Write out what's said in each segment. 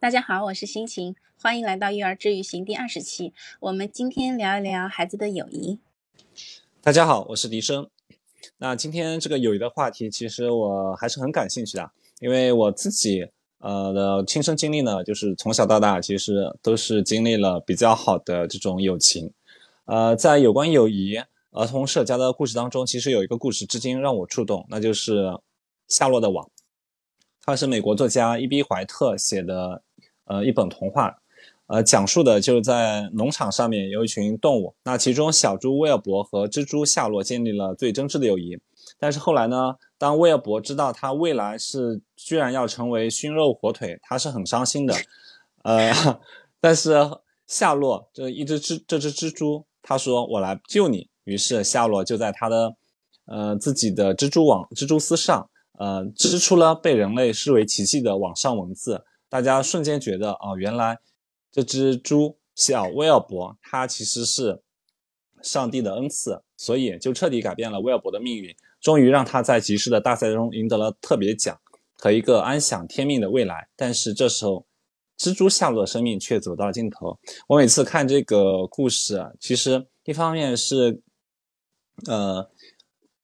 大家好，我是心情，欢迎来到育儿治愈行第二十期。我们今天聊一聊孩子的友谊。大家好，我是笛声。那今天这个友谊的话题，其实我还是很感兴趣的，因为我自己呃的亲身经历呢，就是从小到大其实都是经历了比较好的这种友情。呃，在有关友谊、儿童社交的故事当中，其实有一个故事至今让我触动，那就是《夏洛的网》。它是美国作家伊比怀特写的，呃，一本童话，呃，讲述的就是在农场上面有一群动物，那其中小猪威尔伯和蜘蛛夏洛建立了最真挚的友谊。但是后来呢，当威尔伯知道他未来是居然要成为熏肉火腿，他是很伤心的。呃，但是夏洛这一只蜘这只蜘蛛，他说我来救你。于是夏洛就在他的呃自己的蜘蛛网蜘蛛丝上。呃，织出了被人类视为奇迹的网上文字，大家瞬间觉得，哦，原来这只猪小威尔伯，它其实是上帝的恩赐，所以就彻底改变了威尔伯的命运，终于让他在集市的大赛中赢得了特别奖和一个安享天命的未来。但是这时候，蜘蛛夏洛的生命却走到了尽头。我每次看这个故事啊，其实一方面是，呃，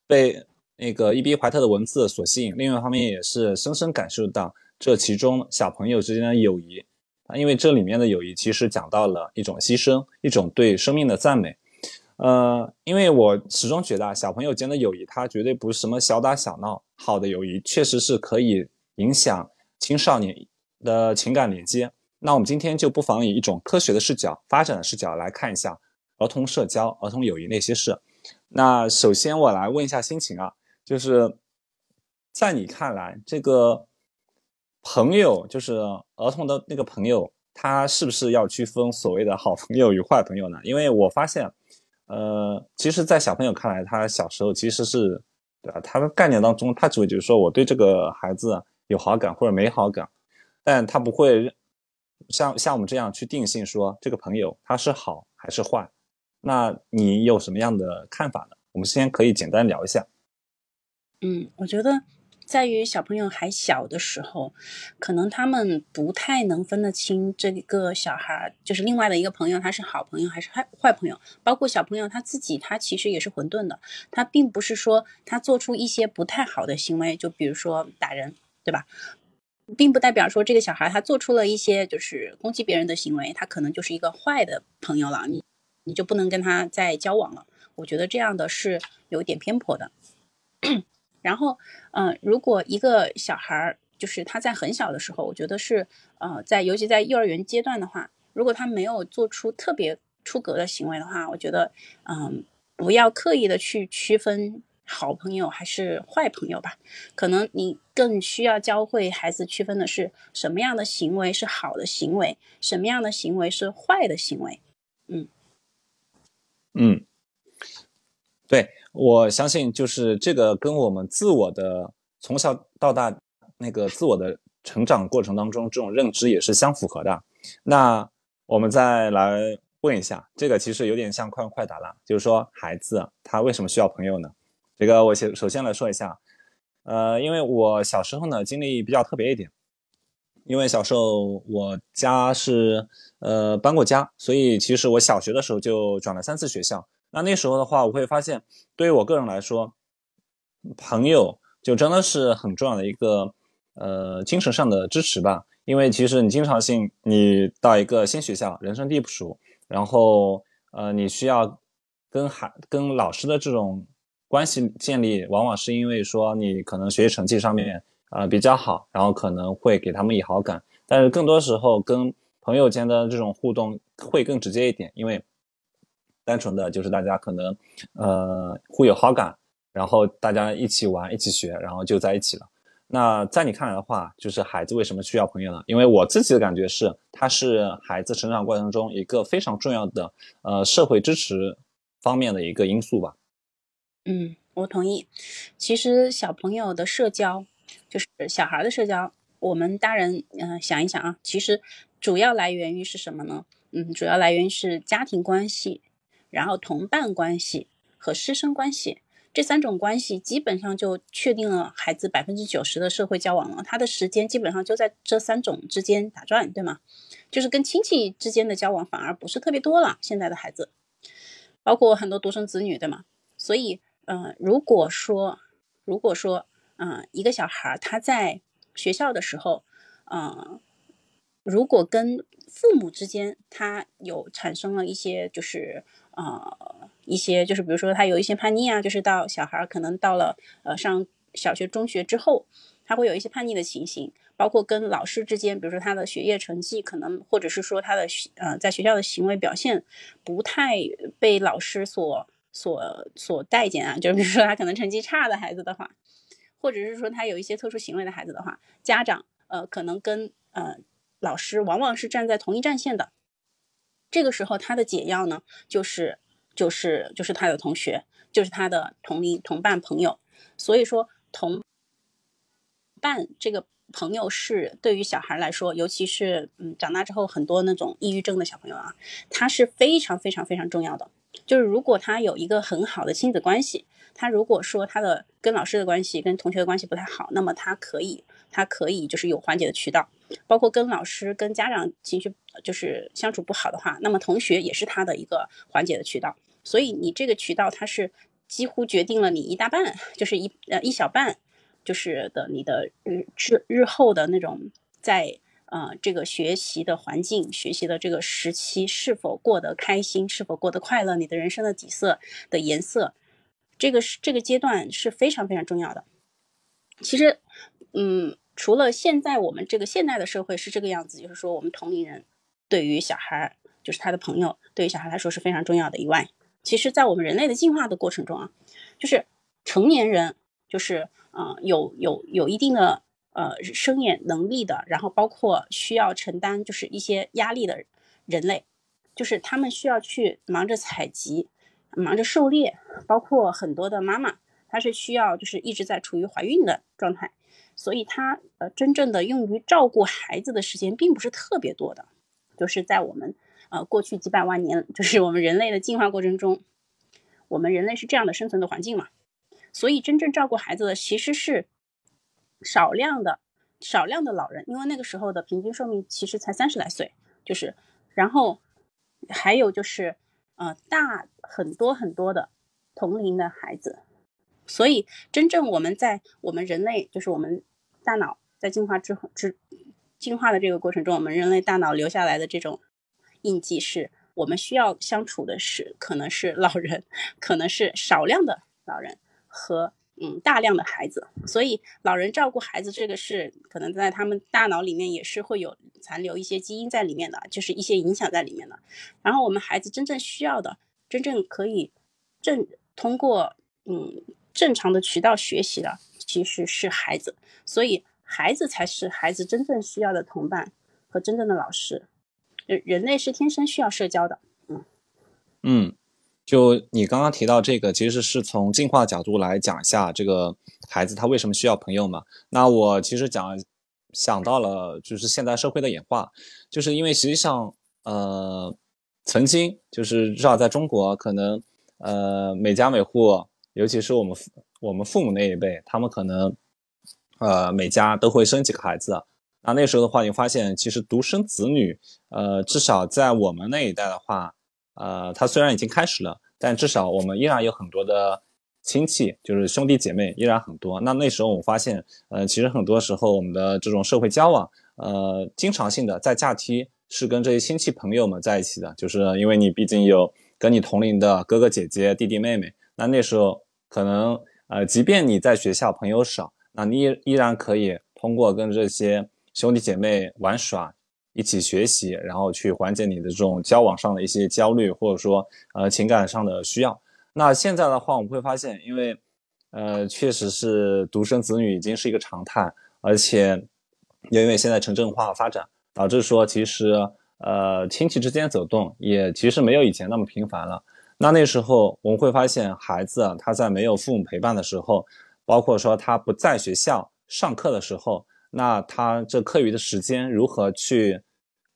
被。那个伊比怀特的文字所吸引，另外一方面也是深深感受到这其中小朋友之间的友谊啊，因为这里面的友谊其实讲到了一种牺牲，一种对生命的赞美。呃，因为我始终觉得啊小朋友间的友谊，它绝对不是什么小打小闹，好的友谊确实是可以影响青少年的情感连接。那我们今天就不妨以一种科学的视角、发展的视角来看一下儿童社交、儿童友谊那些事。那首先我来问一下心情啊。就是在你看来，这个朋友就是儿童的那个朋友，他是不是要区分所谓的好朋友与坏朋友呢？因为我发现，呃，其实，在小朋友看来，他小时候其实是，对吧？他的概念当中，他只会就是说我对这个孩子有好感或者没好感，但他不会像像我们这样去定性说这个朋友他是好还是坏。那你有什么样的看法呢？我们先可以简单聊一下。嗯，我觉得在于小朋友还小的时候，可能他们不太能分得清这个小孩就是另外的一个朋友，他是好朋友还是坏坏朋友。包括小朋友他自己，他其实也是混沌的。他并不是说他做出一些不太好的行为，就比如说打人，对吧？并不代表说这个小孩他做出了一些就是攻击别人的行为，他可能就是一个坏的朋友了。你你就不能跟他再交往了。我觉得这样的是有点偏颇的。然后，嗯，如果一个小孩儿就是他在很小的时候，我觉得是，呃，在尤其在幼儿园阶段的话，如果他没有做出特别出格的行为的话，我觉得，嗯，不要刻意的去区分好朋友还是坏朋友吧。可能你更需要教会孩子区分的是什么样的行为是好的行为，什么样的行为是坏的行为。嗯，嗯，对。我相信，就是这个跟我们自我的从小到大那个自我的成长过程当中，这种认知也是相符合的。那我们再来问一下，这个其实有点像快问快答了，就是说孩子他为什么需要朋友呢？这个我先首先来说一下，呃，因为我小时候呢经历比较特别一点，因为小时候我家是呃搬过家，所以其实我小学的时候就转了三次学校。那那时候的话，我会发现，对于我个人来说，朋友就真的是很重要的一个呃精神上的支持吧。因为其实你经常性你到一个新学校，人生地不熟，然后呃你需要跟孩跟老师的这种关系建立，往往是因为说你可能学习成绩上面啊比较好，然后可能会给他们以好感。但是更多时候跟朋友间的这种互动会更直接一点，因为。单纯的就是大家可能，呃，互有好感，然后大家一起玩、一起学，然后就在一起了。那在你看来的话，就是孩子为什么需要朋友呢？因为我自己的感觉是，他是孩子成长过程中一个非常重要的，呃，社会支持方面的一个因素吧。嗯，我同意。其实小朋友的社交，就是小孩的社交，我们大人，嗯，想一想啊，其实主要来源于是什么呢？嗯，主要来源是家庭关系。然后同伴关系和师生关系，这三种关系基本上就确定了孩子百分之九十的社会交往了。他的时间基本上就在这三种之间打转，对吗？就是跟亲戚之间的交往反而不是特别多了。现在的孩子，包括很多独生子女，对吗？所以，呃，如果说，如果说，嗯，一个小孩他在学校的时候，嗯，如果跟父母之间他有产生了一些，就是呃一些，就是比如说他有一些叛逆啊，就是到小孩可能到了呃上小学、中学之后，他会有一些叛逆的情形。包括跟老师之间，比如说他的学业成绩可能，或者是说他的呃在学校的行为表现不太被老师所所所待见啊，就是比如说他可能成绩差的孩子的话，或者是说他有一些特殊行为的孩子的话，家长呃可能跟呃老师往往是站在同一战线的，这个时候他的解药呢，就是就是就是他的同学，就是他的同龄同伴朋友，所以说同伴这个。朋友是对于小孩来说，尤其是嗯长大之后很多那种抑郁症的小朋友啊，他是非常非常非常重要的。就是如果他有一个很好的亲子关系，他如果说他的跟老师的关系、跟同学的关系不太好，那么他可以他可以就是有缓解的渠道。包括跟老师、跟家长情绪就是相处不好的话，那么同学也是他的一个缓解的渠道。所以你这个渠道，它是几乎决定了你一大半，就是一呃一小半。就是的，你的日日日后的那种在呃这个学习的环境、学习的这个时期是否过得开心，是否过得快乐，你的人生的底色的颜色，这个是这个阶段是非常非常重要的。其实，嗯，除了现在我们这个现代的社会是这个样子，就是说我们同龄人对于小孩，就是他的朋友，对于小孩来说是非常重要的以外，其实在我们人类的进化的过程中啊，就是成年人，就是。呃，有有有一定的呃生眼能力的，然后包括需要承担就是一些压力的人类，就是他们需要去忙着采集，忙着狩猎，包括很多的妈妈，她是需要就是一直在处于怀孕的状态，所以他呃真正的用于照顾孩子的时间并不是特别多的，就是在我们呃过去几百万年，就是我们人类的进化过程中，我们人类是这样的生存的环境嘛。所以，真正照顾孩子的其实是少量的、少量的老人，因为那个时候的平均寿命其实才三十来岁。就是，然后还有就是，呃，大很多很多的同龄的孩子。所以，真正我们在我们人类，就是我们大脑在进化之后之进化的这个过程中，我们人类大脑留下来的这种印记，是我们需要相处的是，可能是老人，可能是少量的老人。和嗯大量的孩子，所以老人照顾孩子这个是可能在他们大脑里面也是会有残留一些基因在里面的，就是一些影响在里面的。然后我们孩子真正需要的，真正可以正通过嗯正常的渠道学习的，其实是孩子。所以孩子才是孩子真正需要的同伴和真正的老师。人人类是天生需要社交的，嗯嗯。就你刚刚提到这个，其实是从进化角度来讲一下这个孩子他为什么需要朋友嘛？那我其实讲想到了，就是现代社会的演化，就是因为实际上，呃，曾经就是至少在中国，可能呃每家每户，尤其是我们我们父母那一辈，他们可能呃每家都会生几个孩子。那那时候的话，你发现其实独生子女，呃，至少在我们那一代的话。呃，他虽然已经开始了，但至少我们依然有很多的亲戚，就是兄弟姐妹依然很多。那那时候我发现，呃，其实很多时候我们的这种社会交往，呃，经常性的在假期是跟这些亲戚朋友们在一起的，就是因为你毕竟有跟你同龄的哥哥姐姐、弟弟妹妹。那那时候可能，呃，即便你在学校朋友少，那你依然可以通过跟这些兄弟姐妹玩耍。一起学习，然后去缓解你的这种交往上的一些焦虑，或者说呃情感上的需要。那现在的话，我们会发现，因为呃确实是独生子女已经是一个常态，而且因为现在城镇化发展，导致说其实呃亲戚之间走动也其实没有以前那么频繁了。那那时候我们会发现，孩子啊他在没有父母陪伴的时候，包括说他不在学校上课的时候。那他这课余的时间如何去，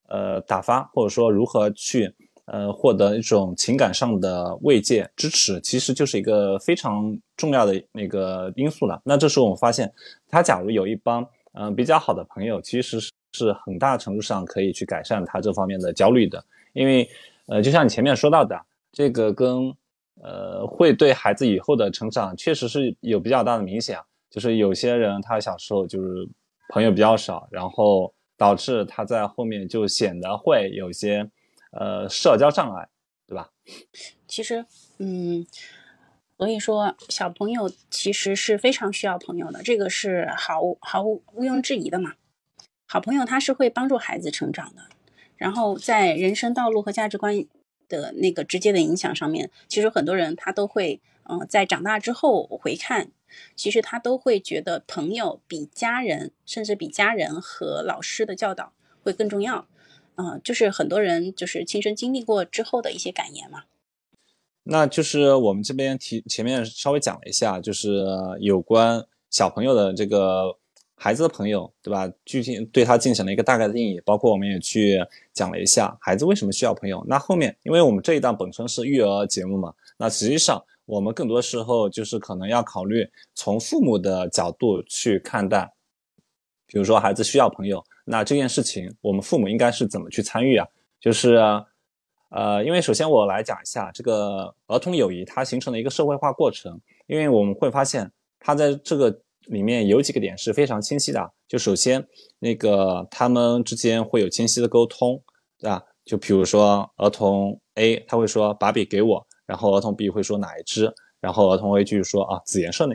呃，打发，或者说如何去呃，获得一种情感上的慰藉、支持，其实就是一个非常重要的那个因素了。那这时候我们发现，他假如有一帮嗯比较好的朋友，其实是很大程度上可以去改善他这方面的焦虑的。因为呃，就像你前面说到的，这个跟呃会对孩子以后的成长确实是有比较大的影响。就是有些人他小时候就是朋友比较少，然后导致他在后面就显得会有些。呃，社交障碍，对吧？其实，嗯，所以说小朋友其实是非常需要朋友的，这个是毫无毫无毋庸置疑的嘛。好朋友他是会帮助孩子成长的，然后在人生道路和价值观的那个直接的影响上面，其实很多人他都会，嗯，在长大之后回看，其实他都会觉得朋友比家人，甚至比家人和老师的教导会更重要。嗯，就是很多人就是亲身经历过之后的一些感言嘛。那就是我们这边提前面稍微讲了一下，就是有关小朋友的这个孩子的朋友，对吧？具体对他进行了一个大概的定义，包括我们也去讲了一下孩子为什么需要朋友。那后面，因为我们这一档本身是育儿节目嘛，那实际上我们更多时候就是可能要考虑从父母的角度去看待，比如说孩子需要朋友。那这件事情，我们父母应该是怎么去参与啊？就是，呃，因为首先我来讲一下这个儿童友谊它形成了一个社会化过程。因为我们会发现，它在这个里面有几个点是非常清晰的。就首先，那个他们之间会有清晰的沟通，对吧？就比如说儿童 A 他会说把笔给我，然后儿童 B 会说哪一支，然后儿童 A 继续说啊紫颜色那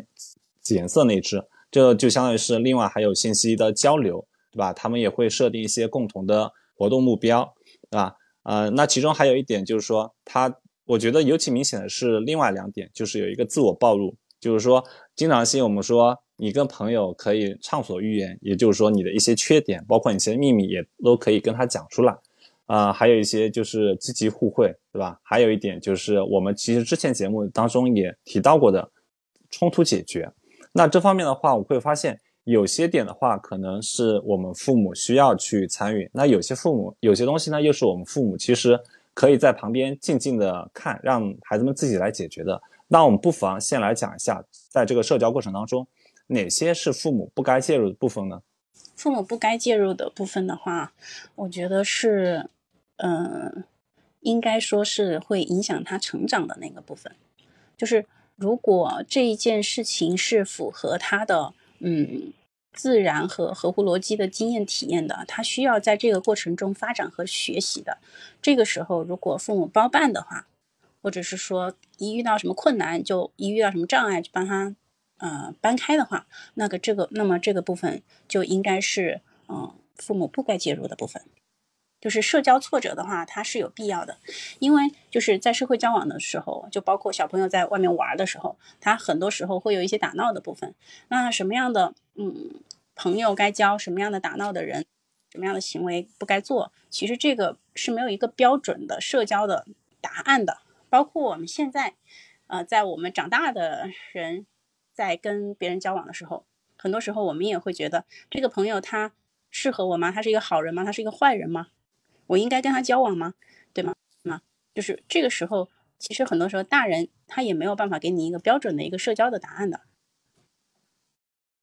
紫颜色那支，这就相当于是另外还有信息的交流。对吧？他们也会设定一些共同的活动目标，对吧？呃，那其中还有一点就是说，他我觉得尤其明显的是另外两点，就是有一个自我暴露，就是说，经常性我们说你跟朋友可以畅所欲言，也就是说你的一些缺点，包括你一些秘密也都可以跟他讲出来，啊，还有一些就是积极互惠，对吧？还有一点就是我们其实之前节目当中也提到过的冲突解决，那这方面的话，我会发现。有些点的话，可能是我们父母需要去参与；那有些父母有些东西呢，又是我们父母其实可以在旁边静静的看，让孩子们自己来解决的。那我们不妨先来讲一下，在这个社交过程当中，哪些是父母不该介入的部分呢？父母不该介入的部分的话，我觉得是，嗯，应该说是会影响他成长的那个部分。就是如果这一件事情是符合他的。嗯，自然和合乎逻辑的经验体验的，他需要在这个过程中发展和学习的。这个时候，如果父母包办的话，或者是说一遇到什么困难就一遇到什么障碍就帮他呃搬开的话，那个这个那么这个部分就应该是嗯父母不该介入的部分。就是社交挫折的话，它是有必要的，因为就是在社会交往的时候，就包括小朋友在外面玩的时候，他很多时候会有一些打闹的部分。那什么样的嗯朋友该交，什么样的打闹的人，什么样的行为不该做，其实这个是没有一个标准的社交的答案的。包括我们现在，呃，在我们长大的人在跟别人交往的时候，很多时候我们也会觉得这个朋友他适合我吗？他是一个好人吗？他是一个坏人吗？我应该跟他交往吗？对吗？那就是这个时候，其实很多时候大人他也没有办法给你一个标准的一个社交的答案的。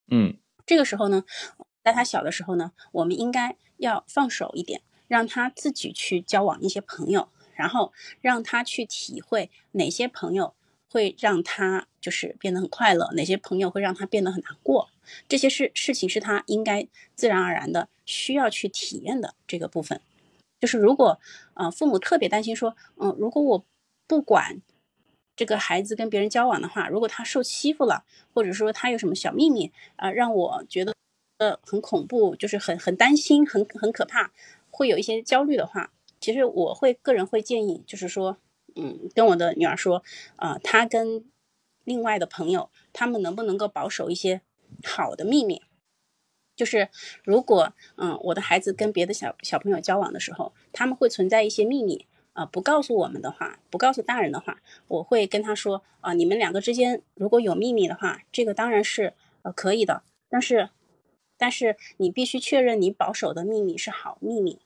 嗯，这个时候呢，在他小的时候呢，我们应该要放手一点，让他自己去交往一些朋友，然后让他去体会哪些朋友会让他就是变得很快乐，哪些朋友会让他变得很难过。这些事事情是他应该自然而然的需要去体验的这个部分。就是如果，呃，父母特别担心说，嗯，如果我不管这个孩子跟别人交往的话，如果他受欺负了，或者说他有什么小秘密，啊，让我觉得呃很恐怖，就是很很担心，很很可怕，会有一些焦虑的话，其实我会个人会建议，就是说，嗯，跟我的女儿说，啊，他跟另外的朋友，他们能不能够保守一些好的秘密？就是如果嗯，我的孩子跟别的小小朋友交往的时候，他们会存在一些秘密啊，不告诉我们的话，不告诉大人的话，我会跟他说啊，你们两个之间如果有秘密的话，这个当然是呃可以的，但是但是你必须确认你保守的秘密是好秘密，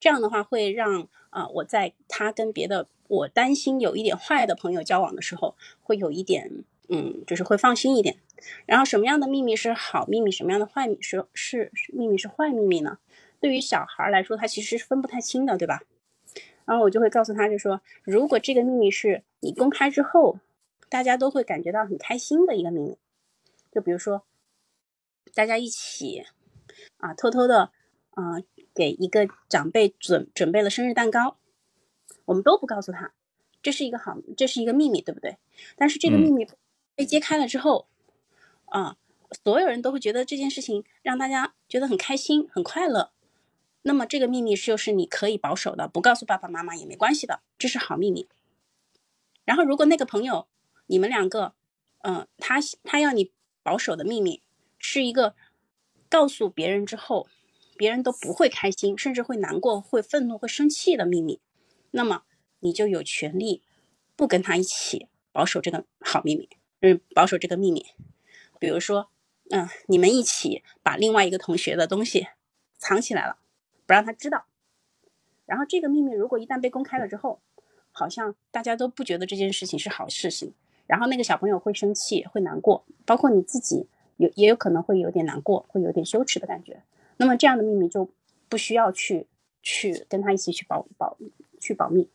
这样的话会让啊，我在他跟别的我担心有一点坏的朋友交往的时候，会有一点嗯，就是会放心一点。然后什么样的秘密是好秘密，什么样的坏秘是是秘密是坏秘密呢？对于小孩来说，他其实是分不太清的，对吧？然后我就会告诉他，就说如果这个秘密是你公开之后，大家都会感觉到很开心的一个秘密，就比如说大家一起啊偷偷的啊给一个长辈准准备了生日蛋糕，我们都不告诉他，这是一个好，这是一个秘密，对不对？但是这个秘密被揭开了之后，啊，所有人都会觉得这件事情让大家觉得很开心、很快乐。那么这个秘密就是你可以保守的，不告诉爸爸妈妈也没关系的，这是好秘密。然后如果那个朋友，你们两个，嗯，他他要你保守的秘密是一个告诉别人之后，别人都不会开心，甚至会难过、会愤怒、会生气的秘密，那么你就有权利不跟他一起保守这个好秘密，嗯，保守这个秘密。比如说，嗯，你们一起把另外一个同学的东西藏起来了。不让他知道，然后这个秘密如果一旦被公开了之后，好像大家都不觉得这件事情是好事情，然后那个小朋友会生气，会难过，包括你自己有也有可能会有点难过，会有点羞耻的感觉。那么这样的秘密就不需要去去跟他一起去保保去保密。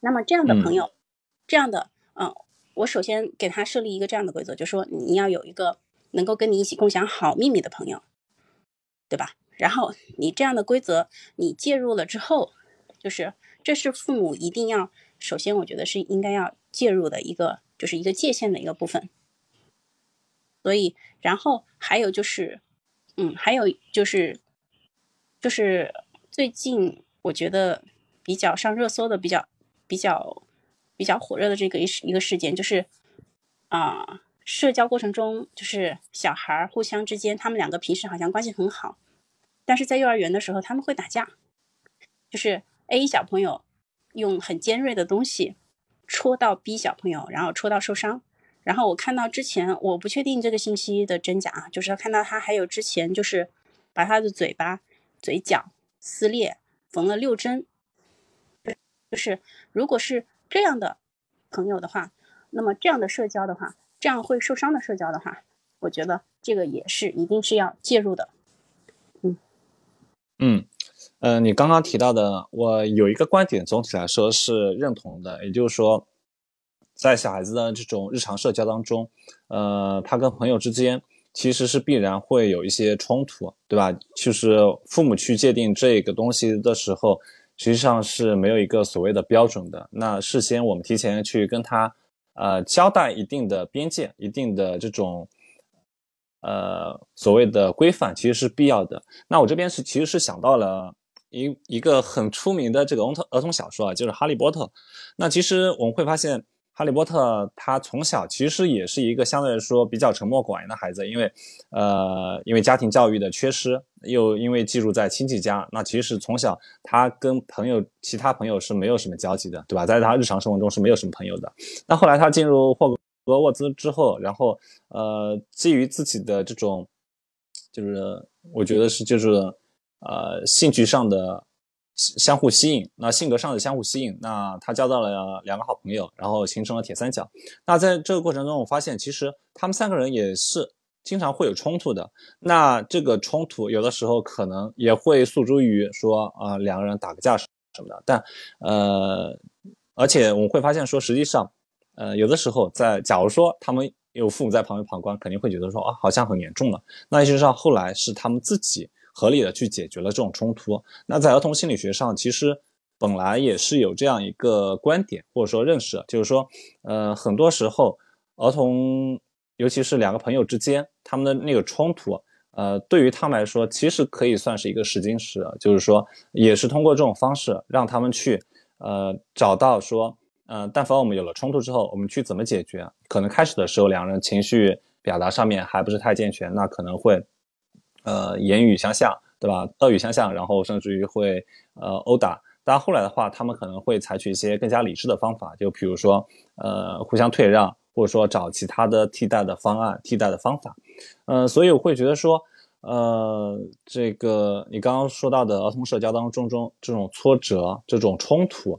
那么这样的朋友，这样的嗯，我首先给他设立一个这样的规则，就说你要有一个能够跟你一起共享好秘密的朋友，对吧？然后你这样的规则，你介入了之后，就是这是父母一定要首先，我觉得是应该要介入的一个，就是一个界限的一个部分。所以，然后还有就是，嗯，还有就是，就是最近我觉得比较上热搜的、比较比较比较火热的这个一一个事件，就是啊，社交过程中，就是小孩互相之间，他们两个平时好像关系很好。但是在幼儿园的时候，他们会打架，就是 A 小朋友用很尖锐的东西戳到 B 小朋友，然后戳到受伤。然后我看到之前，我不确定这个信息的真假啊，就是看到他还有之前就是把他的嘴巴、嘴角撕裂，缝了六针。就是如果是这样的朋友的话，那么这样的社交的话，这样会受伤的社交的话，我觉得这个也是一定是要介入的。嗯嗯，呃，你刚刚提到的，我有一个观点，总体来说是认同的，也就是说，在小孩子的这种日常社交当中，呃，他跟朋友之间其实是必然会有一些冲突，对吧？就是父母去界定这个东西的时候，实际上是没有一个所谓的标准的。那事先我们提前去跟他，呃，交代一定的边界，一定的这种。呃，所谓的规范其实是必要的。那我这边是其实是想到了一一个很出名的这个儿童儿童小说啊，就是《哈利波特》。那其实我们会发现，哈利波特他从小其实也是一个相对来说比较沉默寡言的孩子，因为呃，因为家庭教育的缺失，又因为寄住在亲戚家，那其实从小他跟朋友其他朋友是没有什么交集的，对吧？在他日常生活中是没有什么朋友的。那后来他进入霍格。沃兹之后，然后呃，基于自己的这种，就是我觉得是就是呃兴趣上的相互吸引，那性格上的相互吸引，那他交到了两个好朋友，然后形成了铁三角。那在这个过程中，我发现其实他们三个人也是经常会有冲突的。那这个冲突有的时候可能也会诉诸于说啊两个人打个架什么的，但呃，而且我们会发现说实际上。呃，有的时候在，假如说他们有父母在旁边旁观，肯定会觉得说啊，好像很严重了。那事实上后来是他们自己合理的去解决了这种冲突。那在儿童心理学上，其实本来也是有这样一个观点或者说认识，就是说，呃，很多时候儿童，尤其是两个朋友之间，他们的那个冲突，呃，对于他们来说，其实可以算是一个试金石，就是说，也是通过这种方式让他们去，呃，找到说。嗯，但凡我们有了冲突之后，我们去怎么解决？可能开始的时候两人情绪表达上面还不是太健全，那可能会，呃，言语相向，对吧？恶语相向，然后甚至于会呃殴打。但后来的话，他们可能会采取一些更加理智的方法，就比如说呃互相退让，或者说找其他的替代的方案、替代的方法。嗯，所以我会觉得说，呃，这个你刚刚说到的儿童社交当中中这种挫折、这种冲突，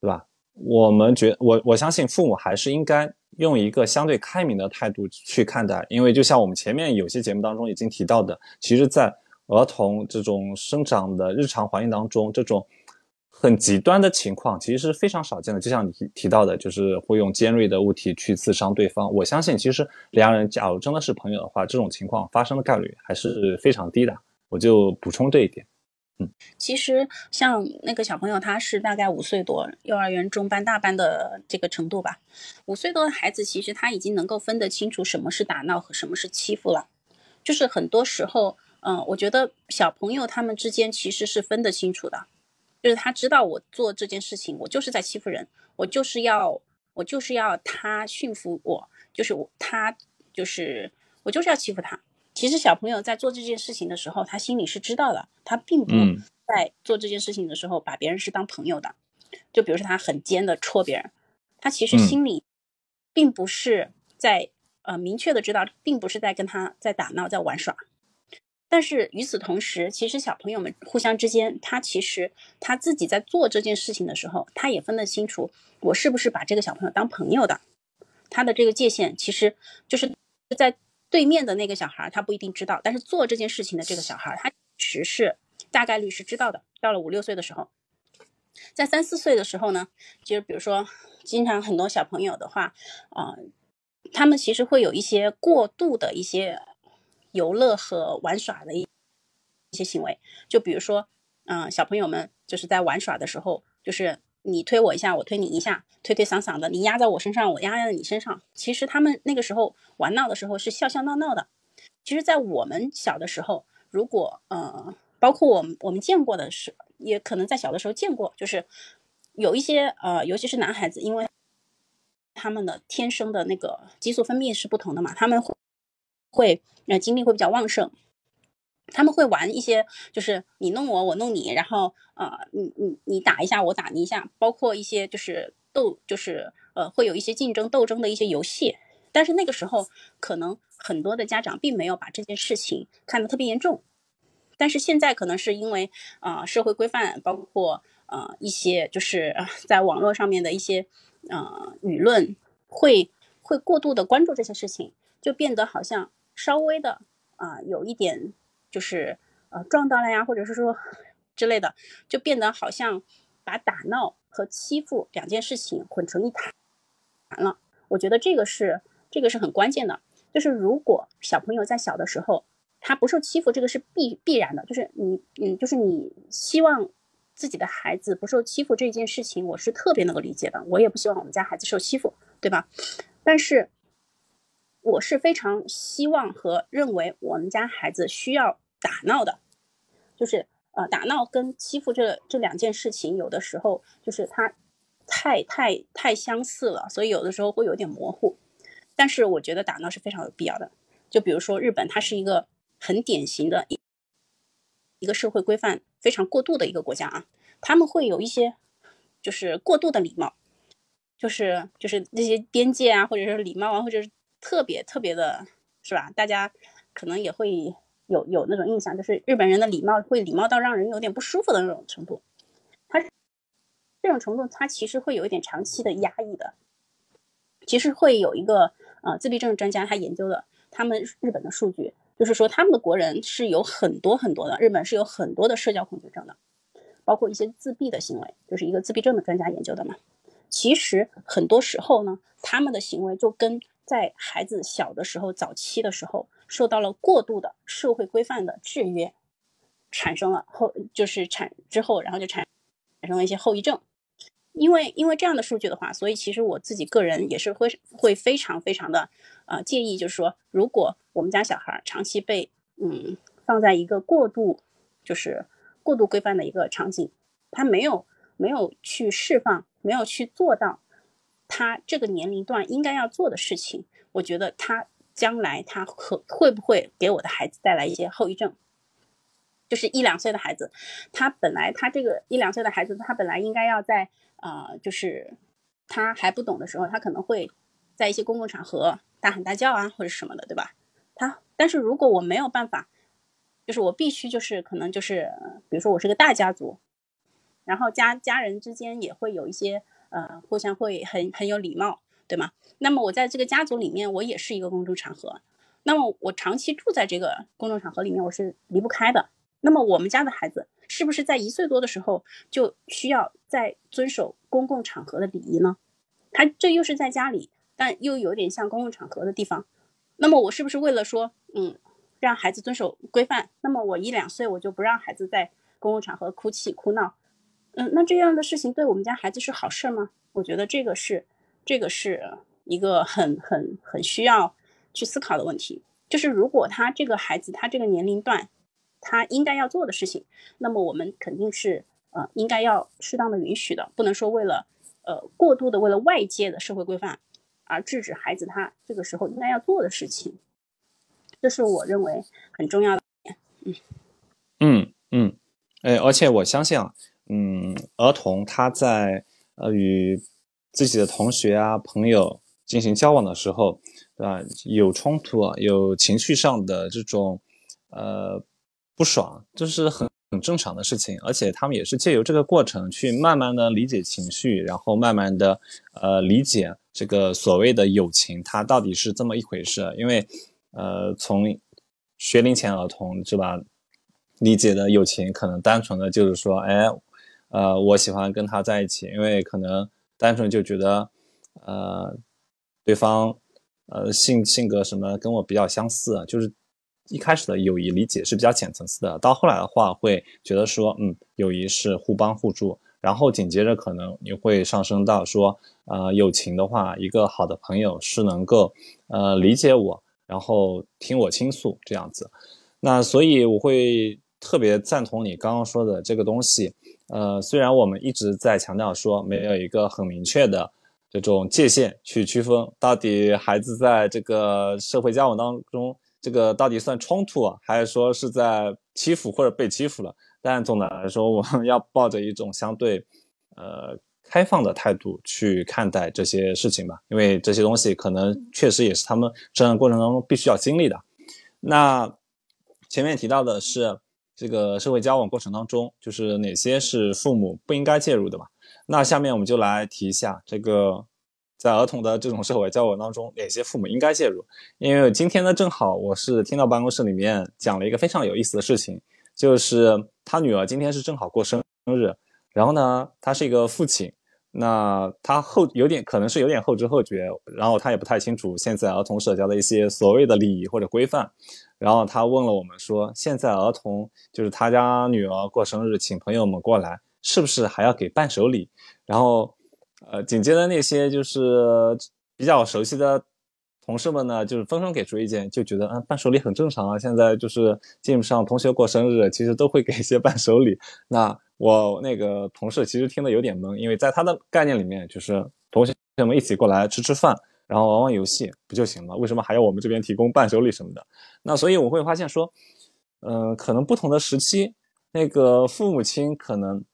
对吧？我们觉我我相信父母还是应该用一个相对开明的态度去看待，因为就像我们前面有些节目当中已经提到的，其实，在儿童这种生长的日常环境当中，这种。很极端的情况其实是非常少见的，就像你提提到的，就是会用尖锐的物体去刺伤对方。我相信，其实两人假如真的是朋友的话，这种情况发生的概率还是非常低的。我就补充这一点。其实像那个小朋友，他是大概五岁多，幼儿园中班、大班的这个程度吧。五岁多的孩子，其实他已经能够分得清楚什么是打闹和什么是欺负了。就是很多时候，嗯，我觉得小朋友他们之间其实是分得清楚的。就是他知道我做这件事情，我就是在欺负人，我就是要我就是要他驯服我，就是我他就是我就是要欺负他。其实小朋友在做这件事情的时候，他心里是知道的，他并不在做这件事情的时候把别人是当朋友的。就比如说他很尖的戳别人，他其实心里并不是在呃明确的知道，并不是在跟他在打闹，在玩耍。但是与此同时，其实小朋友们互相之间，他其实他自己在做这件事情的时候，他也分得清楚，我是不是把这个小朋友当朋友的。他的这个界限，其实就是在对面的那个小孩，他不一定知道，但是做这件事情的这个小孩，他其实是大概率是知道的。到了五六岁的时候，在三四岁的时候呢，就是比如说，经常很多小朋友的话，啊，他们其实会有一些过度的一些。游乐和玩耍的一一些行为，就比如说，嗯，小朋友们就是在玩耍的时候，就是你推我一下，我推你一下，推推搡搡的，你压在我身上，我压在你身上。其实他们那个时候玩闹的时候是笑笑闹闹的。其实，在我们小的时候，如果呃，包括我们我们见过的是，也可能在小的时候见过，就是有一些呃，尤其是男孩子，因为他们的天生的那个激素分泌是不同的嘛，他们会。会，呃，精力会比较旺盛，他们会玩一些，就是你弄我，我弄你，然后，呃，你你你打一下，我打你一下，包括一些就是斗，就是呃，会有一些竞争斗争的一些游戏。但是那个时候，可能很多的家长并没有把这件事情看得特别严重。但是现在可能是因为啊，社会规范，包括呃一些就是在网络上面的一些呃舆论，会会过度的关注这些事情，就变得好像。稍微的啊，有一点就是呃撞到了呀，或者是说之类的，就变得好像把打闹和欺负两件事情混成一谈了。我觉得这个是这个是很关键的，就是如果小朋友在小的时候他不受欺负，这个是必必然的。就是你嗯，就是你希望自己的孩子不受欺负这件事情，我是特别能够理解的。我也不希望我们家孩子受欺负，对吧？但是。我是非常希望和认为我们家孩子需要打闹的，就是呃打闹跟欺负这这两件事情，有的时候就是它太太太相似了，所以有的时候会有点模糊。但是我觉得打闹是非常有必要的。就比如说日本，它是一个很典型的一一个社会规范非常过度的一个国家啊，他们会有一些就是过度的礼貌，就是就是那些边界啊，或者是礼貌啊，或者是。特别特别的是吧？大家可能也会有有那种印象，就是日本人的礼貌会礼貌到让人有点不舒服的那种程度。他这种程度，他其实会有一点长期的压抑的。其实会有一个呃自闭症专家他研究的，他们日本的数据就是说，他们的国人是有很多很多的，日本是有很多的社交恐惧症的，包括一些自闭的行为，就是一个自闭症的专家研究的嘛。其实很多时候呢，他们的行为就跟在孩子小的时候，早期的时候，受到了过度的社会规范的制约，产生了后就是产之后，然后就产产生了一些后遗症。因为因为这样的数据的话，所以其实我自己个人也是会会非常非常的呃介意，就是说，如果我们家小孩长期被嗯放在一个过度就是过度规范的一个场景，他没有没有去释放，没有去做到。他这个年龄段应该要做的事情，我觉得他将来他可会不会给我的孩子带来一些后遗症？就是一两岁的孩子，他本来他这个一两岁的孩子，他本来应该要在呃，就是他还不懂的时候，他可能会在一些公共场合大喊大叫啊，或者什么的，对吧？他但是如果我没有办法就是我必须就是可能就是比如说我是个大家族，然后家家人之间也会有一些呃互相会很很有礼貌，对吗？那么我在这个家族里面，我也是一个公众场合，那么我长期住在这个公众场合里面，我是离不开的。那么我们家的孩子是不是在一岁多的时候就需要在遵守公共场合的礼仪呢？他这又是在家里，但又有点像公共场合的地方。那么我是不是为了说，嗯，让孩子遵守规范？那么我一两岁我就不让孩子在公共场合哭泣哭闹？嗯，那这样的事情对我们家孩子是好事吗？我觉得这个是，这个是一个很很很需要去思考的问题。就是如果他这个孩子他这个年龄段。他应该要做的事情，那么我们肯定是呃应该要适当的允许的，不能说为了呃过度的为了外界的社会规范而制止孩子他这个时候应该要做的事情，这是我认为很重要的。嗯嗯嗯，哎，而且我相信啊，嗯，儿童他在呃与自己的同学啊朋友进行交往的时候，对吧？有冲突啊，有情绪上的这种呃。不爽，这是很很正常的事情，而且他们也是借由这个过程去慢慢的理解情绪，然后慢慢的呃理解这个所谓的友情，它到底是这么一回事。因为呃从学龄前儿童是吧，理解的友情可能单纯的就是说，哎，呃我喜欢跟他在一起，因为可能单纯就觉得呃对方呃性性格什么跟我比较相似，就是。一开始的友谊理解是比较浅层次的，到后来的话会觉得说，嗯，友谊是互帮互助，然后紧接着可能你会上升到说，呃，友情的话，一个好的朋友是能够，呃，理解我，然后听我倾诉这样子。那所以我会特别赞同你刚刚说的这个东西，呃，虽然我们一直在强调说没有一个很明确的这种界限去区分到底孩子在这个社会交往当中。这个到底算冲突啊，还是说是在欺负或者被欺负了？但总的来说，我们要抱着一种相对，呃，开放的态度去看待这些事情吧，因为这些东西可能确实也是他们成长过程当中必须要经历的。那前面提到的是这个社会交往过程当中，就是哪些是父母不应该介入的嘛？那下面我们就来提一下这个。在儿童的这种社会交往当中，哪些父母应该介入？因为今天呢，正好我是听到办公室里面讲了一个非常有意思的事情，就是他女儿今天是正好过生日，然后呢，他是一个父亲，那他后有点可能是有点后知后觉，然后他也不太清楚现在儿童社交的一些所谓的礼仪或者规范，然后他问了我们说，现在儿童就是他家女儿过生日，请朋友们过来，是不是还要给伴手礼？然后。呃，紧接着那些就是比较熟悉的同事们呢，就是纷纷给出意见，就觉得啊，伴手礼很正常啊。现在就是基本上同学过生日，其实都会给一些伴手礼。那我那个同事其实听得有点懵，因为在他的概念里面，就是同学们一起过来吃吃饭，然后玩玩游戏不就行了？为什么还要我们这边提供伴手礼什么的？那所以我会发现说，嗯，可能不同的时期，那个父母亲可能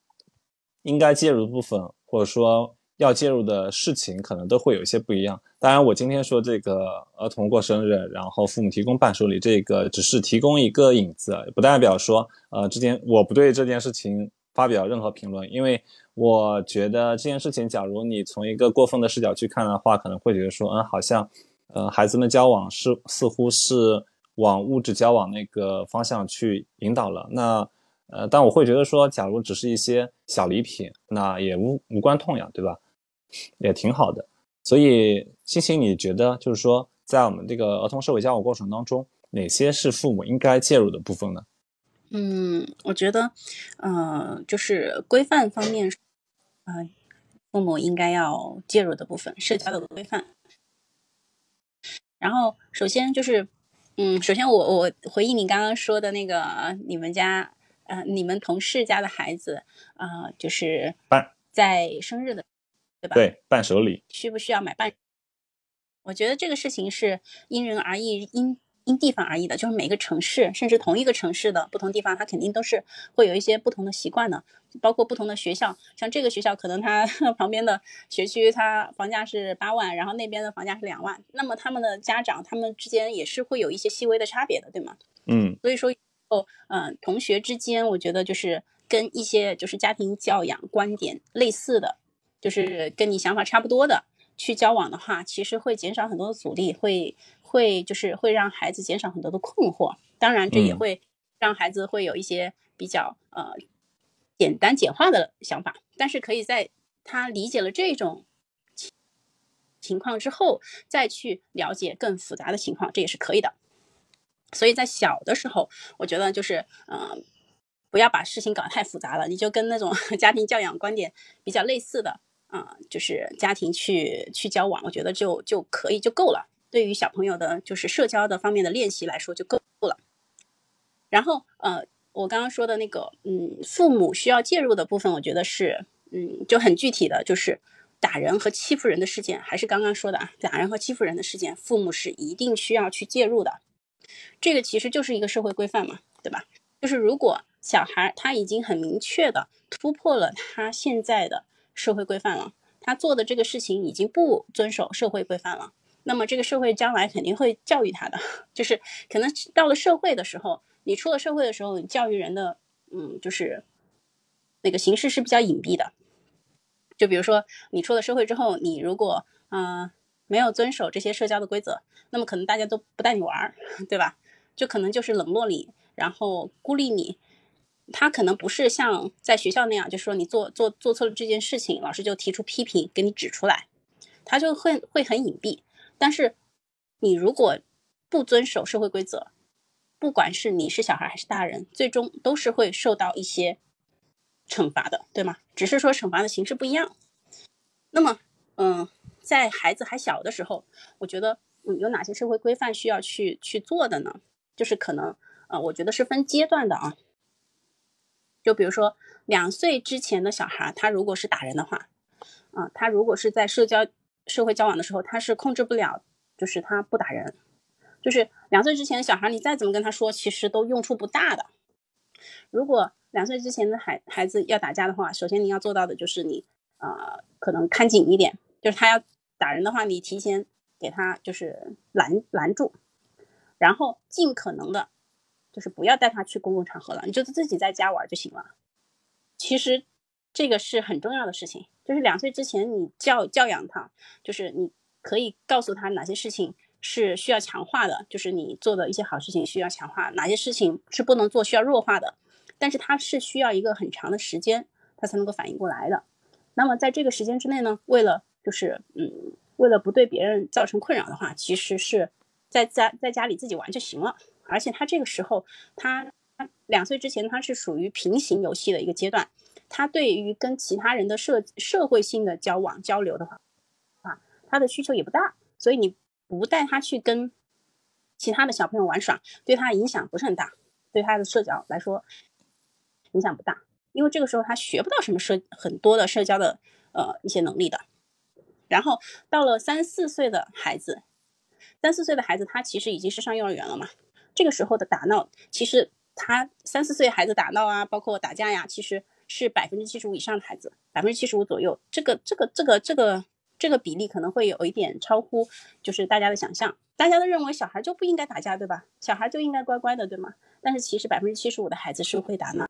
应该介入的部分，或者说。要介入的事情可能都会有一些不一样。当然，我今天说这个儿童过生日，然后父母提供伴手礼，这个只是提供一个引子，不代表说，呃，之前我不对这件事情发表任何评论。因为我觉得这件事情，假如你从一个过分的视角去看的话，可能会觉得说，嗯，好像，呃，孩子们交往是似乎是往物质交往那个方向去引导了。那。呃，但我会觉得说，假如只是一些小礼品，那也无无关痛痒，对吧？也挺好的。所以，星星，你觉得就是说，在我们这个儿童社会交往过程当中，哪些是父母应该介入的部分呢？嗯，我觉得，呃，就是规范方面，呃，父母应该要介入的部分，社交的规范。然后，首先就是，嗯，首先我我回忆你刚刚说的那个，你们家。呃，你们同事家的孩子啊，就是在生日的，对吧？对，伴手礼需不需要买伴？我觉得这个事情是因人而异，因因地方而异的。就是每个城市，甚至同一个城市的不同地方，它肯定都是会有一些不同的习惯的。包括不同的学校，像这个学校可能它 旁边的学区，它房价是八万，然后那边的房价是两万，那么他们的家长他们之间也是会有一些细微的差别的，对吗？嗯，所以说。哦，嗯，同学之间，我觉得就是跟一些就是家庭教养观点类似的，就是跟你想法差不多的去交往的话，其实会减少很多的阻力，会会就是会让孩子减少很多的困惑。当然，这也会让孩子会有一些比较呃简单简化的想法，但是可以在他理解了这种情况之后，再去了解更复杂的情况，这也是可以的。所以在小的时候，我觉得就是，嗯，不要把事情搞太复杂了，你就跟那种 家庭教养观点比较类似的，啊，就是家庭去去交往，我觉得就就可以就够了。对于小朋友的，就是社交的方面的练习来说就够了。然后，呃，我刚刚说的那个，嗯，父母需要介入的部分，我觉得是，嗯，就很具体的就是打人和欺负人的事件，还是刚刚说的啊，打人和欺负人的事件，父母是一定需要去介入的。这个其实就是一个社会规范嘛，对吧？就是如果小孩他已经很明确的突破了他现在的社会规范了，他做的这个事情已经不遵守社会规范了，那么这个社会将来肯定会教育他的。就是可能到了社会的时候，你出了社会的时候，你教育人的，嗯，就是那个形式是比较隐蔽的。就比如说你出了社会之后，你如果嗯。没有遵守这些社交的规则，那么可能大家都不带你玩儿，对吧？就可能就是冷落你，然后孤立你。他可能不是像在学校那样，就是说你做做做错了这件事情，老师就提出批评给你指出来，他就会会很隐蔽。但是你如果不遵守社会规则，不管是你是小孩还是大人，最终都是会受到一些惩罚的，对吗？只是说惩罚的形式不一样。那么，嗯。在孩子还小的时候，我觉得嗯有哪些社会规范需要去去做的呢？就是可能呃，我觉得是分阶段的啊。就比如说两岁之前的小孩，他如果是打人的话，啊，他如果是在社交社会交往的时候，他是控制不了，就是他不打人。就是两岁之前的小孩，你再怎么跟他说，其实都用处不大的。如果两岁之前的孩孩子要打架的话，首先你要做到的就是你呃，可能看紧一点，就是他要。打人的话，你提前给他就是拦拦住，然后尽可能的，就是不要带他去公共场合了，你就自己在家玩就行了。其实这个是很重要的事情，就是两岁之前你教教养他，就是你可以告诉他哪些事情是需要强化的，就是你做的一些好事情需要强化，哪些事情是不能做需要弱化的。但是他是需要一个很长的时间，他才能够反应过来的。那么在这个时间之内呢，为了就是嗯，为了不对别人造成困扰的话，其实是在家在家里自己玩就行了。而且他这个时候，他两岁之前他是属于平行游戏的一个阶段，他对于跟其他人的社社会性的交往交流的话，啊，他的需求也不大。所以你不带他去跟其他的小朋友玩耍，对他影响不是很大，对他的社交来说影响不大，因为这个时候他学不到什么社很多的社交的呃一些能力的。然后到了三四岁的孩子，三四岁的孩子他其实已经是上幼儿园了嘛。这个时候的打闹，其实他三四岁孩子打闹啊，包括打架呀，其实是百分之七十五以上的孩子，百分之七十五左右。这个这个这个这个这个比例可能会有一点超乎，就是大家的想象。大家都认为小孩就不应该打架，对吧？小孩就应该乖乖的，对吗？但是其实百分之七十五的孩子是会打闹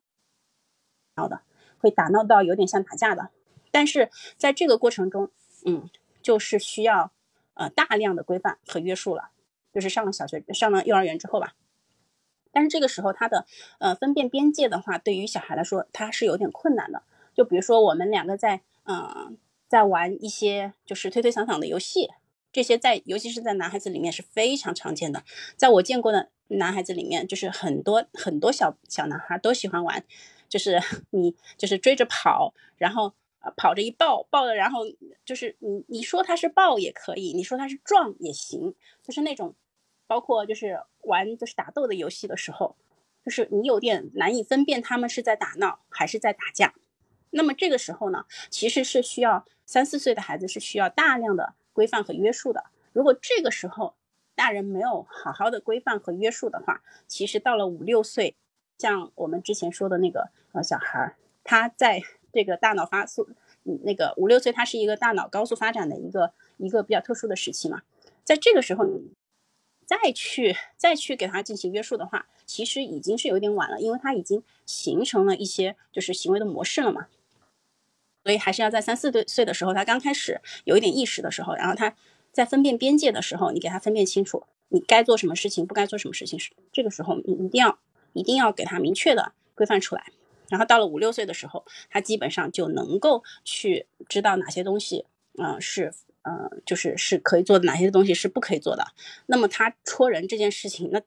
闹的，会打闹到有点像打架的。但是在这个过程中，嗯，就是需要呃大量的规范和约束了，就是上了小学、上了幼儿园之后吧。但是这个时候他的呃分辨边界的话，对于小孩来说他是有点困难的。就比如说我们两个在嗯在玩一些就是推推搡搡的游戏，这些在尤其是在男孩子里面是非常常见的。在我见过的男孩子里面，就是很多很多小小男孩都喜欢玩，就是 你就是追着跑，然后。跑着一抱抱的，然后就是你你说他是抱也可以，你说他是撞也行，就是那种，包括就是玩就是打斗的游戏的时候，就是你有点难以分辨他们是在打闹还是在打架。那么这个时候呢，其实是需要三四岁的孩子是需要大量的规范和约束的。如果这个时候大人没有好好的规范和约束的话，其实到了五六岁，像我们之前说的那个呃小孩儿，他在。这个大脑发速，那个五六岁，他是一个大脑高速发展的一个一个比较特殊的时期嘛。在这个时候，再去再去给他进行约束的话，其实已经是有点晚了，因为他已经形成了一些就是行为的模式了嘛。所以还是要在三四岁岁的时候，他刚开始有一点意识的时候，然后他在分辨边界的时候，你给他分辨清楚，你该做什么事情，不该做什么事情，是这个时候你一定要一定要给他明确的规范出来。然后到了五六岁的时候，他基本上就能够去知道哪些东西，嗯，是，呃，就是是可以做的，哪些东西是不可以做的。那么他戳人这件事情，那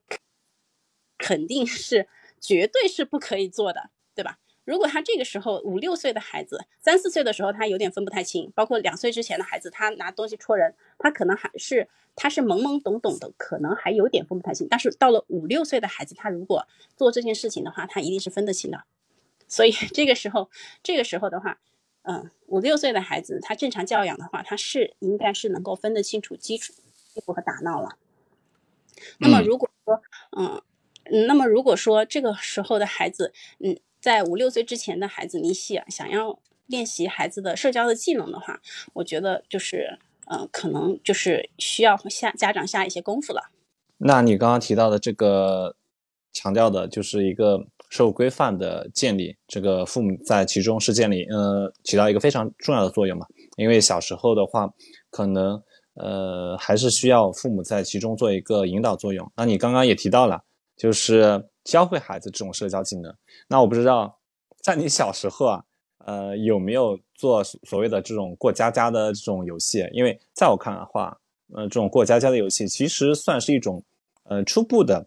肯定是绝对是不可以做的，对吧？如果他这个时候五六岁的孩子，三四岁的时候他有点分不太清，包括两岁之前的孩子，他拿东西戳人，他可能还是他是懵懵懂懂的，可能还有点分不太清。但是到了五六岁的孩子，他如果做这件事情的话，他一定是分得清的。所以这个时候，这个时候的话，嗯，五六岁的孩子他正常教养的话，他是应该是能够分得清楚基础基础和打闹了。那么如果说，嗯，那么如果说这个时候的孩子，嗯。在五六岁之前的孩子，你想想要练习孩子的社交的技能的话，我觉得就是，呃，可能就是需要下家长下一些功夫了。那你刚刚提到的这个强调的就是一个社会规范的建立，这个父母在其中是建立，呃，起到一个非常重要的作用嘛。因为小时候的话，可能呃还是需要父母在其中做一个引导作用。那你刚刚也提到了，就是。教会孩子这种社交技能，那我不知道，在你小时候啊，呃，有没有做所谓的这种过家家的这种游戏？因为在我看来的话，呃，这种过家家的游戏其实算是一种，呃，初步的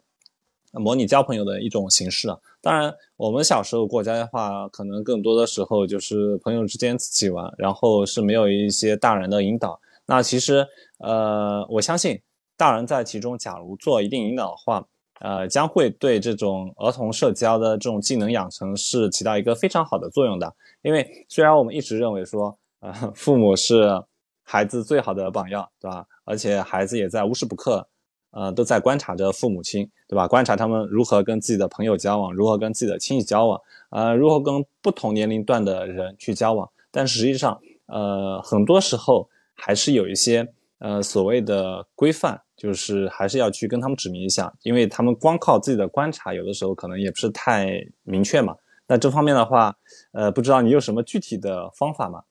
模拟交朋友的一种形式啊。当然，我们小时候过家家的话，可能更多的时候就是朋友之间自己玩，然后是没有一些大人的引导。那其实，呃，我相信大人在其中，假如做一定引导的话。呃，将会对这种儿童社交的这种技能养成是起到一个非常好的作用的。因为虽然我们一直认为说，呃，父母是孩子最好的榜样，对吧？而且孩子也在无时不刻，呃，都在观察着父母亲，对吧？观察他们如何跟自己的朋友交往，如何跟自己的亲戚交往，呃，如何跟不同年龄段的人去交往。但实际上，呃，很多时候还是有一些呃所谓的规范。就是还是要去跟他们指明一下，因为他们光靠自己的观察，有的时候可能也不是太明确嘛。那这方面的话，呃，不知道你有什么具体的方法吗？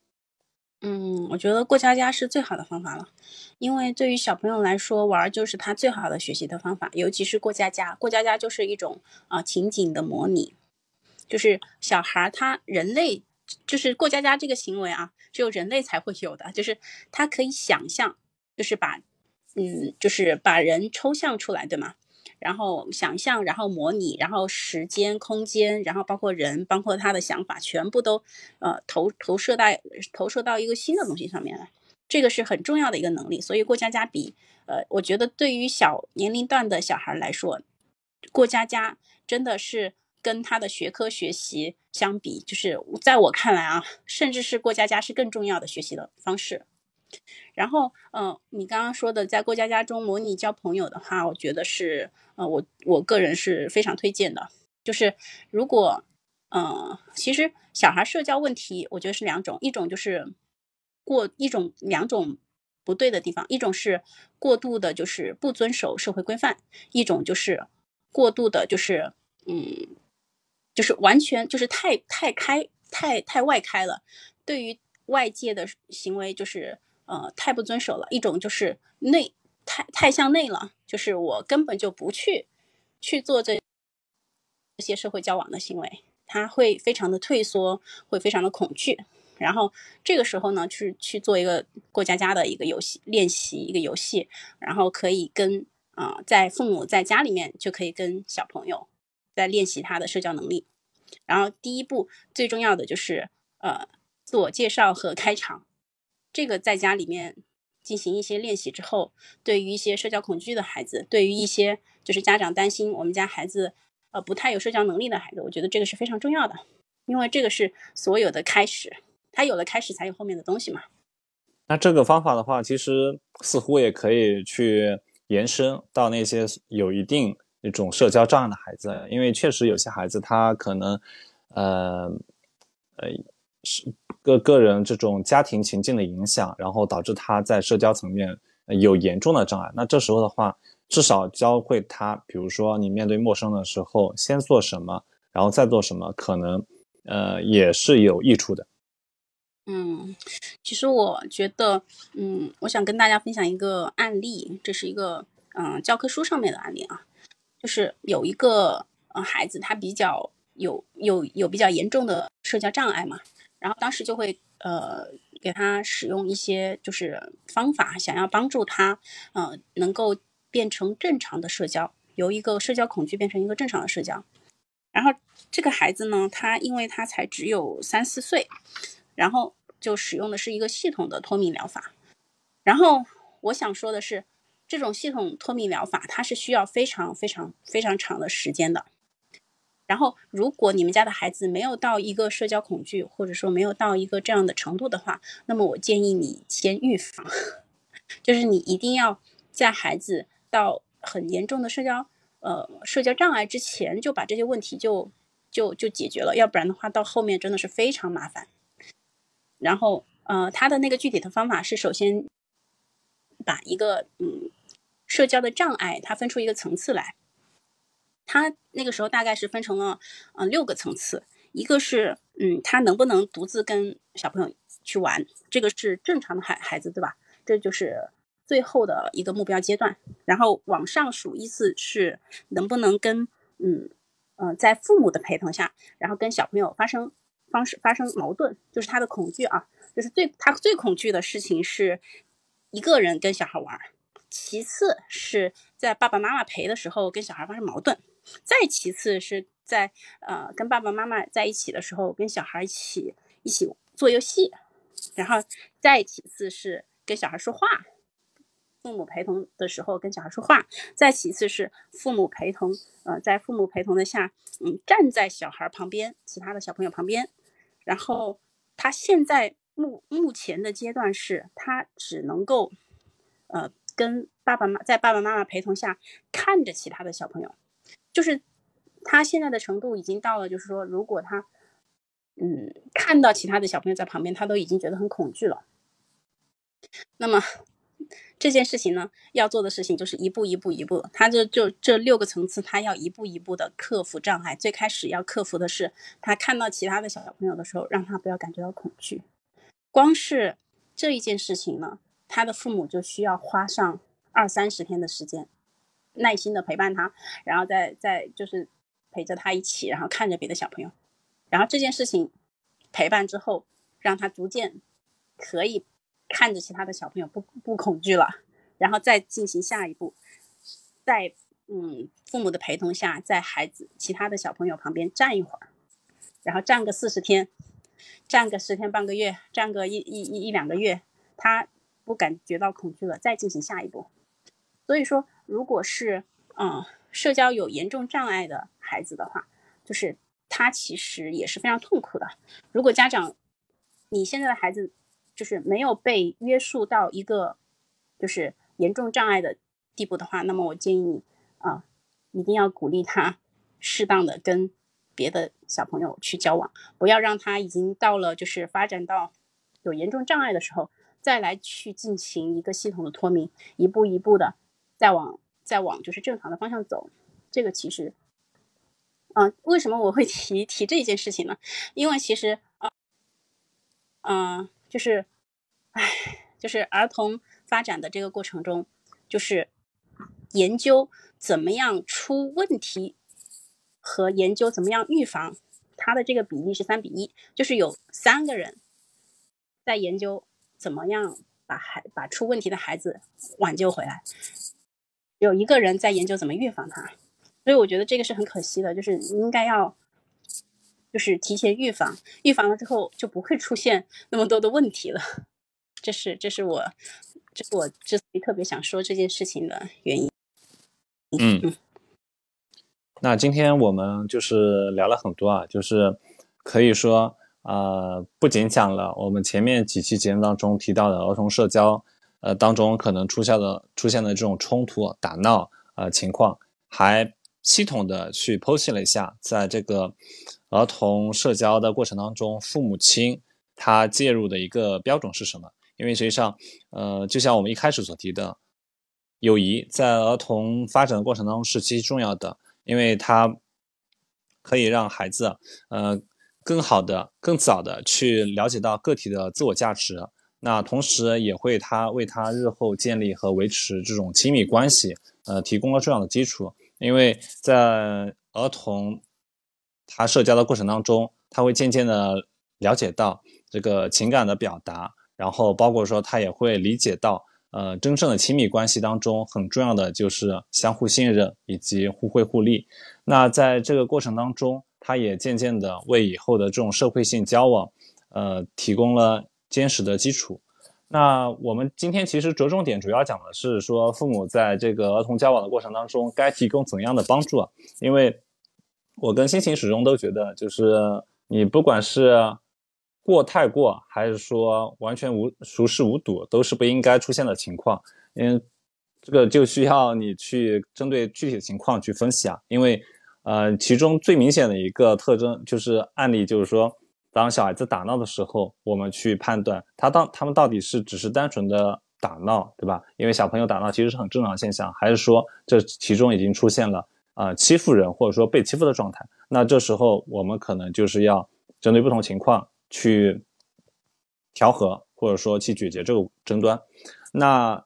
嗯，我觉得过家家是最好的方法了，因为对于小朋友来说，玩就是他最好的学习的方法，尤其是过家家。过家家就是一种啊情景的模拟，就是小孩他人类就是过家家这个行为啊，只有人类才会有的，就是他可以想象，就是把。嗯，就是把人抽象出来，对吗？然后想象，然后模拟，然后时间、空间，然后包括人，包括他的想法，全部都呃投投射到投射到一个新的东西上面来。这个是很重要的一个能力。所以过家家比呃，我觉得对于小年龄段的小孩来说，过家家真的是跟他的学科学习相比，就是在我看来啊，甚至是过家家是更重要的学习的方式。然后，嗯，你刚刚说的在过家家中模拟交朋友的话，我觉得是，呃，我我个人是非常推荐的。就是如果，嗯，其实小孩社交问题，我觉得是两种，一种就是过一种两种不对的地方，一种是过度的，就是不遵守社会规范；一种就是过度的，就是嗯，就是完全就是太太开太太外开了，对于外界的行为就是。呃，太不遵守了。一种就是内，太太向内了，就是我根本就不去去做这这些社会交往的行为，他会非常的退缩，会非常的恐惧。然后这个时候呢，去去做一个过家家的一个游戏练习，一个游戏，然后可以跟啊，在父母在家里面就可以跟小朋友在练习他的社交能力。然后第一步最重要的就是呃，自我介绍和开场。这个在家里面进行一些练习之后，对于一些社交恐惧的孩子，对于一些就是家长担心我们家孩子呃不太有社交能力的孩子，我觉得这个是非常重要的，因为这个是所有的开始，他有了开始才有后面的东西嘛。那这个方法的话，其实似乎也可以去延伸到那些有一定那种社交障碍的孩子，因为确实有些孩子他可能呃呃是。个个人这种家庭情境的影响，然后导致他在社交层面有严重的障碍。那这时候的话，至少教会他，比如说你面对陌生的时候，先做什么，然后再做什么，可能呃也是有益处的。嗯，其实我觉得，嗯，我想跟大家分享一个案例，这是一个嗯教科书上面的案例啊，就是有一个呃孩子，他比较有有有比较严重的社交障碍嘛，然后当时就会呃给他使用一些就是方法，想要帮助他呃能够变成正常的社交，由一个社交恐惧变成一个正常的社交。然后这个孩子呢，他因为他才只有三四岁。然后就使用的是一个系统的脱敏疗法，然后我想说的是，这种系统脱敏疗法它是需要非常非常非常长的时间的。然后，如果你们家的孩子没有到一个社交恐惧，或者说没有到一个这样的程度的话，那么我建议你先预防，就是你一定要在孩子到很严重的社交呃社交障碍之前就把这些问题就就就解决了，要不然的话到后面真的是非常麻烦。然后，呃，他的那个具体的方法是，首先把一个嗯社交的障碍，它分出一个层次来。他那个时候大概是分成了嗯六个层次，一个是嗯他能不能独自跟小朋友去玩，这个是正常的孩孩子对吧？这就是最后的一个目标阶段。然后往上数，依次是能不能跟嗯嗯在父母的陪同下，然后跟小朋友发生。方式发生矛盾，就是他的恐惧啊，就是最他最恐惧的事情是一个人跟小孩玩，其次是在爸爸妈妈陪的时候跟小孩发生矛盾，再其次是在呃跟爸爸妈妈在一起的时候跟小孩一起一起做游戏，然后再其次是跟小孩说话，父母陪同的时候跟小孩说话，再其次是父母陪同，呃在父母陪同的下，嗯站在小孩旁边，其他的小朋友旁边。然后他现在目目前的阶段是，他只能够，呃，跟爸爸妈在爸爸妈妈陪同下看着其他的小朋友，就是他现在的程度已经到了，就是说，如果他，嗯，看到其他的小朋友在旁边，他都已经觉得很恐惧了。那么。这件事情呢，要做的事情就是一步一步一步，他这就这六个层次，他要一步一步的克服障碍。最开始要克服的是，他看到其他的小朋友的时候，让他不要感觉到恐惧。光是这一件事情呢，他的父母就需要花上二三十天的时间，耐心的陪伴他，然后再再就是陪着他一起，然后看着别的小朋友，然后这件事情陪伴之后，让他逐渐可以。看着其他的小朋友不不恐惧了，然后再进行下一步，在嗯父母的陪同下，在孩子其他的小朋友旁边站一会儿，然后站个四十天，站个十天半个月，站个一一一一两个月，他不感觉到恐惧了，再进行下一步。所以说，如果是嗯社交有严重障碍的孩子的话，就是他其实也是非常痛苦的。如果家长你现在的孩子。就是没有被约束到一个就是严重障碍的地步的话，那么我建议你啊，一定要鼓励他适当的跟别的小朋友去交往，不要让他已经到了就是发展到有严重障碍的时候再来去进行一个系统的脱敏，一步一步的再往再往就是正常的方向走。这个其实，嗯，为什么我会 提提这件事情呢？因为其实啊，嗯。就是，唉，就是儿童发展的这个过程中，就是研究怎么样出问题和研究怎么样预防，它的这个比例是三比一，就是有三个人在研究怎么样把孩把出问题的孩子挽救回来，有一个人在研究怎么预防它，所以我觉得这个是很可惜的，就是应该要。就是提前预防，预防了之后就不会出现那么多的问题了。这是，这是我，这是我之所以特别想说这件事情的原因。嗯，那今天我们就是聊了很多啊，就是可以说，呃，不仅讲了我们前面几期节目当中提到的儿童社交，呃，当中可能出现的出现的这种冲突、打闹呃情况，还系统的去剖析了一下，在这个。儿童社交的过程当中，父母亲他介入的一个标准是什么？因为实际上，呃，就像我们一开始所提的，友谊在儿童发展的过程当中是极其重要的，因为它可以让孩子呃更好的、更早的去了解到个体的自我价值。那同时也会他为他日后建立和维持这种亲密关系，呃，提供了重要的基础。因为在儿童他社交的过程当中，他会渐渐的了解到这个情感的表达，然后包括说他也会理解到，呃，真正的亲密关系当中很重要的就是相互信任以及互惠互利。那在这个过程当中，他也渐渐的为以后的这种社会性交往，呃，提供了。坚实的基础。那我们今天其实着重点主要讲的是说，父母在这个儿童交往的过程当中该提供怎样的帮助啊？因为我跟心情始终都觉得，就是你不管是过太过，还是说完全无熟视无睹，都是不应该出现的情况。因为这个就需要你去针对具体的情况去分析啊。因为呃，其中最明显的一个特征就是案例，就是说。当小孩子打闹的时候，我们去判断他当他们到底是只是单纯的打闹，对吧？因为小朋友打闹其实是很正常现象，还是说这其中已经出现了啊欺负人或者说被欺负的状态？那这时候我们可能就是要针对不同情况去调和，或者说去解决这个争端。那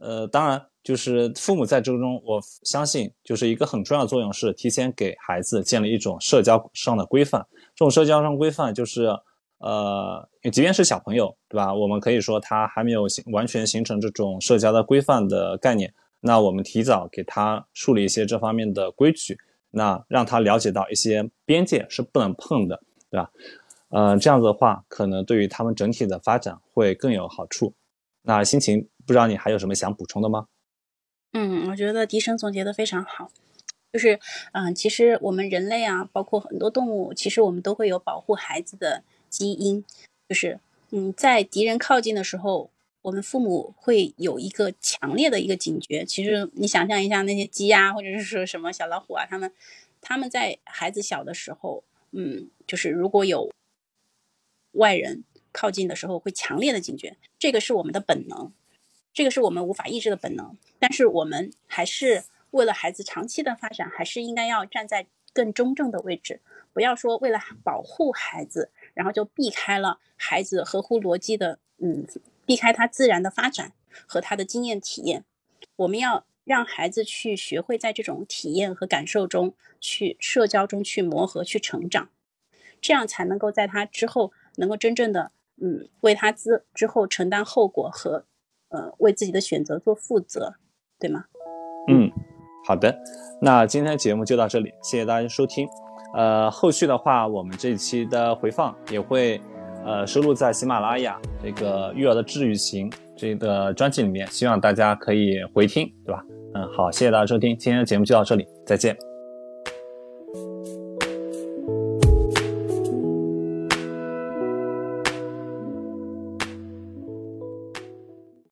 呃，当然就是父母在这中，我相信就是一个很重要的作用是提前给孩子建立一种社交上的规范。这种社交上规范就是，呃，即便是小朋友，对吧？我们可以说他还没有形完全形成这种社交的规范的概念，那我们提早给他树立一些这方面的规矩，那让他了解到一些边界是不能碰的，对吧？呃，这样子的话，可能对于他们整体的发展会更有好处。那心情不知道你还有什么想补充的吗？嗯，我觉得笛声总结的非常好。就是，嗯，其实我们人类啊，包括很多动物，其实我们都会有保护孩子的基因。就是，嗯，在敌人靠近的时候，我们父母会有一个强烈的一个警觉。其实你想象一下，那些鸡呀，或者是说什么小老虎啊，他们，他们在孩子小的时候，嗯，就是如果有外人靠近的时候，会强烈的警觉。这个是我们的本能，这个是我们无法抑制的本能。但是我们还是。为了孩子长期的发展，还是应该要站在更中正的位置，不要说为了保护孩子，然后就避开了孩子合乎逻辑的，嗯，避开他自然的发展和他的经验体验。我们要让孩子去学会在这种体验和感受中去社交中去磨合、去成长，这样才能够在他之后能够真正的，嗯，为他之之后承担后果和，呃，为自己的选择做负责，对吗？嗯。好的，那今天节目就到这里，谢谢大家收听。呃，后续的话，我们这一期的回放也会呃收录在喜马拉雅这个育儿的治愈型这个专辑里面，希望大家可以回听，对吧？嗯，好，谢谢大家收听，今天的节目就到这里，再见。